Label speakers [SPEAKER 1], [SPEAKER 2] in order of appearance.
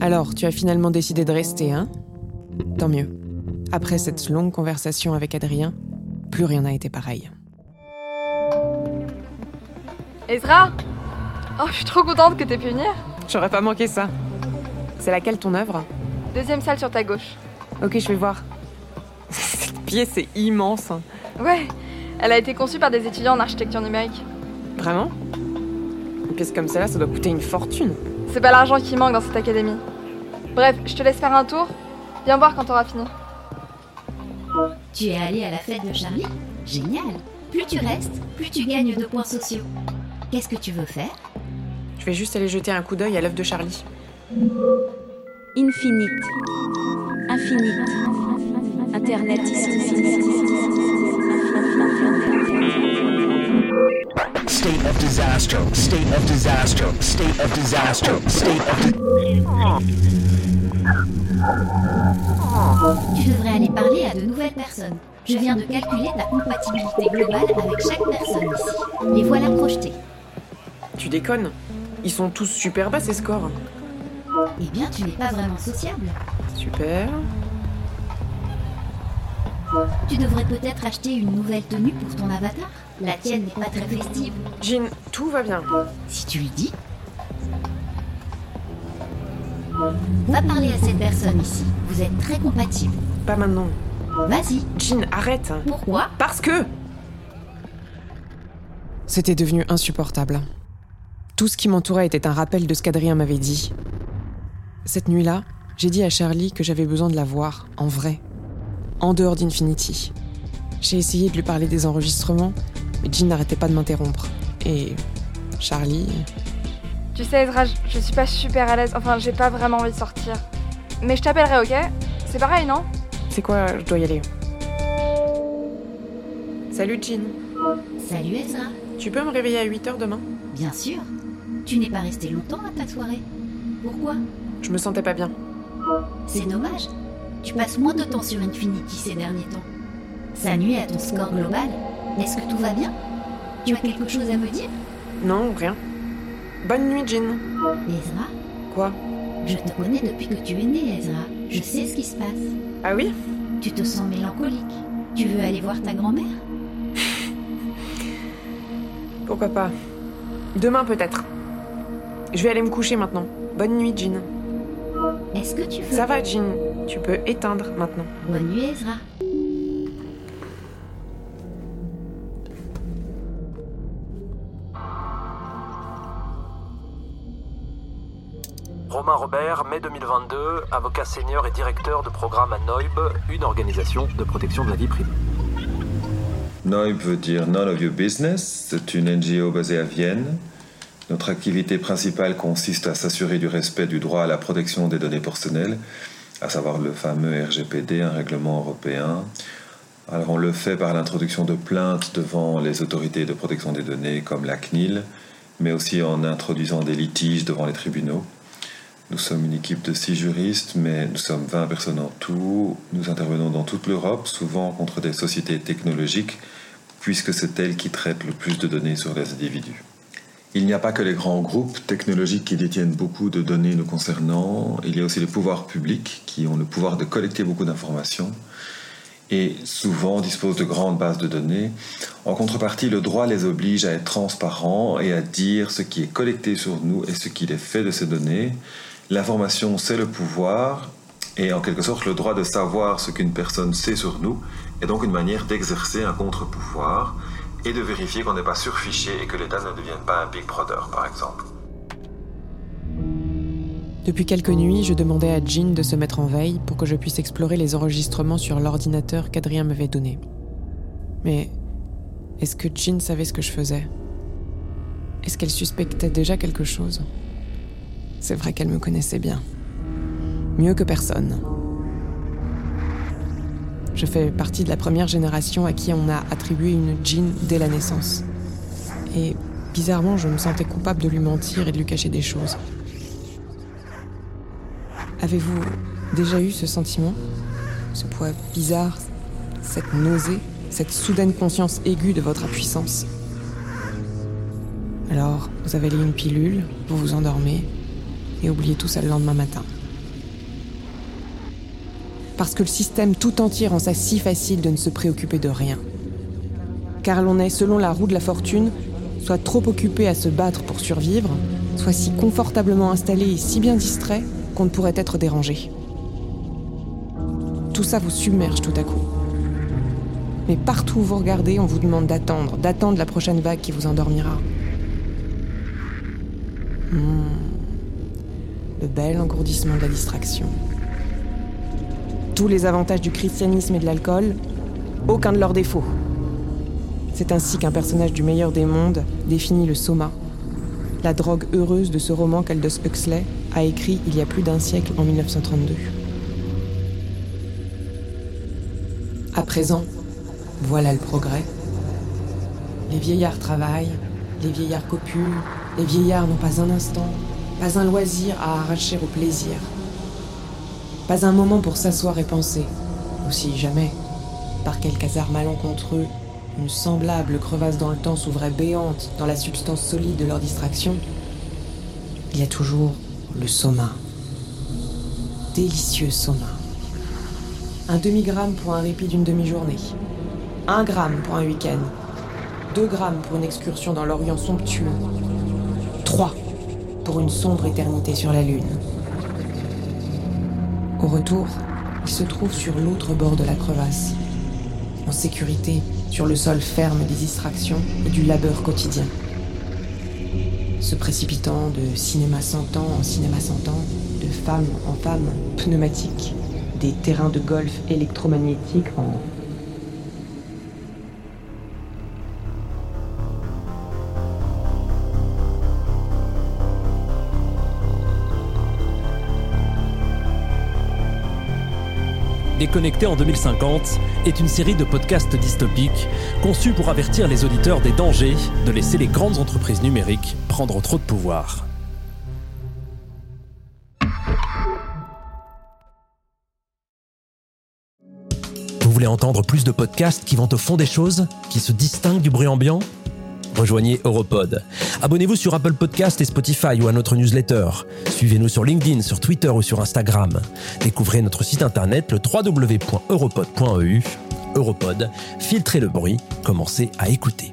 [SPEAKER 1] Alors, tu as finalement décidé de rester, hein? Tant mieux. Après cette longue conversation avec Adrien, plus rien n'a été pareil.
[SPEAKER 2] Ezra? Oh, je suis trop contente que t'aies pu venir.
[SPEAKER 1] J'aurais pas manqué ça. C'est laquelle ton œuvre?
[SPEAKER 2] Deuxième salle sur ta gauche.
[SPEAKER 1] Ok, je vais voir. Cette pièce est immense.
[SPEAKER 2] Ouais, elle a été conçue par des étudiants en architecture numérique.
[SPEAKER 1] Vraiment? Une pièce comme celle-là, ça doit coûter une fortune.
[SPEAKER 2] C'est pas l'argent qui manque dans cette académie. Bref, je te laisse faire un tour. Viens voir quand t'auras fini.
[SPEAKER 3] Tu es allé à la fête de Charlie Génial Plus tu restes, plus tu gagnes de points sociaux. Qu'est-ce que tu veux faire?
[SPEAKER 1] Je vais juste aller jeter un coup d'œil à l'œuvre de Charlie.
[SPEAKER 4] Infinite. Infinite. Internet
[SPEAKER 5] State of disaster. State of disaster. State of disaster. State of
[SPEAKER 3] Tu devrais aller parler à de nouvelles personnes. Je viens de calculer ta compatibilité globale avec chaque personne ici. Les voilà projetés.
[SPEAKER 1] Tu déconnes Ils sont tous super bas ces scores.
[SPEAKER 3] Eh bien, tu n'es pas vraiment sociable.
[SPEAKER 1] Super.
[SPEAKER 3] Tu devrais peut-être acheter une nouvelle tenue pour ton avatar. La tienne n'est pas très festive.
[SPEAKER 1] Jean, tout va bien.
[SPEAKER 3] Si tu le dis. Va parler à cette personne ici. Vous êtes très compatibles.
[SPEAKER 1] Pas maintenant.
[SPEAKER 3] Vas-y.
[SPEAKER 1] Jean, arrête
[SPEAKER 3] Pourquoi?
[SPEAKER 1] Parce que C'était devenu insupportable. Tout ce qui m'entourait était un rappel de ce qu'Adrien m'avait dit. Cette nuit-là, j'ai dit à Charlie que j'avais besoin de la voir, en vrai, en dehors d'Infinity. J'ai essayé de lui parler des enregistrements, mais Jean n'arrêtait pas de m'interrompre. Et Charlie,
[SPEAKER 2] Tu sais, Ezra, je- suis pas super à l'aise. Enfin, j'ai pas vraiment envie de sortir. Mais je t'appellerai, ok? C'est pareil, non?
[SPEAKER 1] C'est quoi, je dois y aller. Salut Jean,
[SPEAKER 3] Salut Ezra.
[SPEAKER 1] tu peux me réveiller à 8h demain?
[SPEAKER 3] Bien sûr. Tu n'es pas resté longtemps à ta soirée. Pourquoi?
[SPEAKER 1] Je me sentais pas bien.
[SPEAKER 3] C'est dommage. Tu passes moins de temps sur Infinity ces derniers temps. Ça nuit à ton score global. Est-ce que tout va bien? Tu as quelque chose à me dire
[SPEAKER 1] Non, rien. Bonne nuit Jean.
[SPEAKER 3] Ezra?
[SPEAKER 1] Quoi?
[SPEAKER 3] Je te connais depuis que tu es né, Ezra. Je sais ce qui se passe.
[SPEAKER 1] Ah oui?
[SPEAKER 3] Tu te sens mélancolique. Tu veux aller voir ta grand-mère?
[SPEAKER 1] Pourquoi pas Demain peut-être. Je vais aller me coucher maintenant. Bonne nuit Jean.
[SPEAKER 3] Est-ce que tu veux...
[SPEAKER 1] Ça va Jean, tu peux éteindre maintenant.
[SPEAKER 3] Bonne nuit, Ezra.
[SPEAKER 6] Romain Robert, mai 2022, avocat senior et directeur de programme à NOIB, une organisation de protection de la vie privée.
[SPEAKER 7] NOIB veut dire None of Your Business. C'est une NGO basée à Vienne. Notre activité principale consiste à s'assurer du respect du droit à la protection des données personnelles, à savoir le fameux RGPD, un règlement européen. Alors on le fait par l'introduction de plaintes devant les autorités de protection des données comme la CNIL, mais aussi en introduisant des litiges devant les tribunaux. Nous sommes une équipe de six juristes, mais nous sommes 20 personnes en tout. Nous intervenons dans toute l'Europe, souvent contre des sociétés technologiques, puisque c'est elles qui traitent le plus de données sur les individus. Il n'y a pas que les grands groupes technologiques qui détiennent beaucoup de données nous concernant, il y a aussi les pouvoirs publics qui ont le pouvoir de collecter beaucoup d'informations et souvent disposent de grandes bases de données. En contrepartie, le droit les oblige à être transparents et à dire ce qui est collecté sur nous et ce qu'il est fait de ces données. L'information, c'est le pouvoir et en quelque sorte le droit de savoir ce qu'une personne sait sur nous est donc une manière d'exercer un contre-pouvoir et de vérifier qu'on n'est pas surfiché et que l'État ne devienne pas un Big Brother, par exemple.
[SPEAKER 1] Depuis quelques nuits, je demandais à Jean de se mettre en veille pour que je puisse explorer les enregistrements sur l'ordinateur qu'Adrien m'avait donné. Mais est-ce que Jean savait ce que je faisais? Est-ce qu'elle suspectait déjà quelque chose? C'est vrai qu'elle me connaissait bien. Mieux que personne. Je fais partie de la première génération à qui on a attribué une Jean dès la naissance. Et bizarrement, je me sentais coupable de lui mentir et de lui cacher des choses. Avez-vous déjà eu ce sentiment? Ce poids bizarre, cette nausée, cette soudaine conscience aiguë de votre impuissance? Alors, vous avalez une pilule, vous vous endormez et oubliez tout ça le lendemain matin. Parce que le système tout entier rend ça si facile de ne se préoccuper de rien. Car l'on est, selon la roue de la fortune, soit trop occupé à se battre pour survivre, soit si confortablement installé et si bien distrait qu'on ne pourrait être dérangé. Tout ça vous submerge tout à coup. Mais partout où vous regardez, on vous demande d'attendre, d'attendre la prochaine vague qui vous endormira. Hmm. Le bel engourdissement de la distraction. Tous les avantages du christianisme et de l'alcool, aucun de leurs défauts. C'est ainsi qu'un personnage du meilleur des mondes définit le soma, la drogue heureuse de ce roman qu'Aldous Huxley a écrit il y a plus d'un siècle en 1932. À présent, voilà le progrès. Les vieillards travaillent, les vieillards copulent, les vieillards n'ont pas un instant, pas un loisir à arracher au plaisir. Pas un moment pour s'asseoir et penser, ou si jamais, par quelque hasard malencontreux, une semblable crevasse dans le temps s'ouvrait béante dans la substance solide de leur distraction, il y a toujours le soma. Délicieux soma. Un demi-gramme pour un répit d'une demi-journée. Un gramme pour un week-end. Deux grammes pour une excursion dans l'Orient somptueux. Trois pour une sombre éternité sur la Lune. Au retour, il se trouve sur l'autre bord de la crevasse, en sécurité sur le sol ferme des distractions et du labeur quotidien. Se précipitant de cinéma sans temps en cinéma sans temps, de femme en femme pneumatique, des terrains de golf électromagnétiques en
[SPEAKER 8] Déconnecté en 2050 est une série de podcasts dystopiques conçus pour avertir les auditeurs des dangers de laisser les grandes entreprises numériques prendre trop de pouvoir. Vous voulez entendre plus de podcasts qui vont au fond des choses, qui se distinguent du bruit ambiant? Rejoignez Europod. Abonnez-vous sur Apple Podcast et Spotify ou à notre newsletter. Suivez-nous sur LinkedIn, sur Twitter ou sur Instagram. Découvrez notre site internet le www.europod.eu. Europod, filtrez le bruit, commencez à écouter.